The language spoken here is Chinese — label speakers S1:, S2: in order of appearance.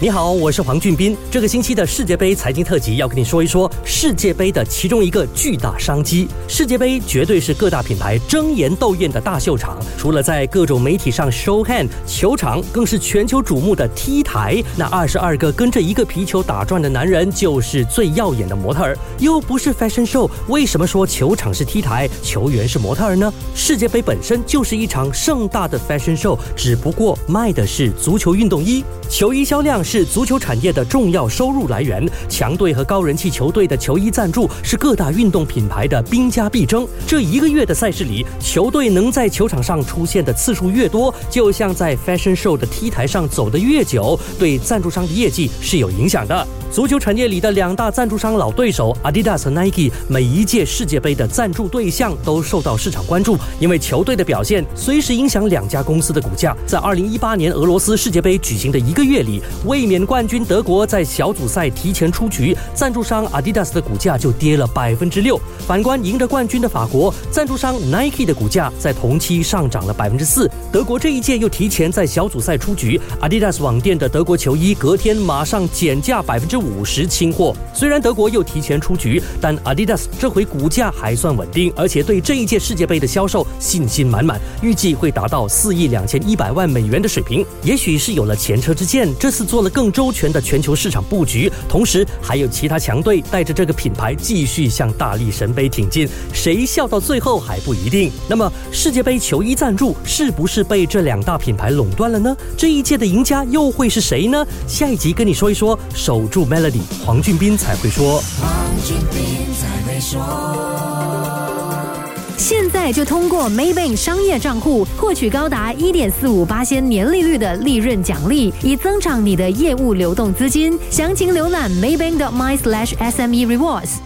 S1: 你好，我是黄俊斌。这个星期的世界杯财经特辑要跟你说一说世界杯的其中一个巨大商机。世界杯绝对是各大品牌争妍斗艳的大秀场，除了在各种媒体上 show hand，球场更是全球瞩目的 T 台。那二十二个跟着一个皮球打转的男人，就是最耀眼的模特儿。又不是 fashion show，为什么说球场是 T 台，球员是模特儿呢？世界杯本身就是一场盛大的 fashion show，只不过卖的是足球运动衣，球衣销量。是足球产业的重要收入来源，强队和高人气球队的球衣赞助是各大运动品牌的兵家必争。这一个月的赛事里，球队能在球场上出现的次数越多，就像在 fashion show 的 T 台上走得越久，对赞助商的业绩是有影响的。足球产业里的两大赞助商老对手 Adidas 和 Nike，每一届世界杯的赞助对象都受到市场关注，因为球队的表现随时影响两家公司的股价。在2018年俄罗斯世界杯举行的一个月里，卫冕冠军德国在小组赛提前出局，赞助商 Adidas 的股价就跌了百分之六。反观赢得冠军的法国，赞助商 Nike 的股价在同期上涨了百分之四。德国这一届又提前在小组赛出局，Adidas 网店的德国球衣隔天马上减价百分之。五十清货，虽然德国又提前出局，但 Adidas 这回股价还算稳定，而且对这一届世界杯的销售信心满满，预计会达到四亿两千一百万美元的水平。也许是有了前车之鉴，这次做了更周全的全球市场布局，同时还有其他强队带着这个品牌继续向大力神杯挺进，谁笑到最后还不一定。那么世界杯球衣赞助是不是被这两大品牌垄断了呢？这一届的赢家又会是谁呢？下一集跟你说一说，守住。Melody，黄俊斌才会说。
S2: 黄俊斌在没说现在就通过 Maybank 商业账户获取高达一点四五八千年利率的利润奖励，以增长你的业务流动资金。详情浏览 Maybank.my/sme rewards。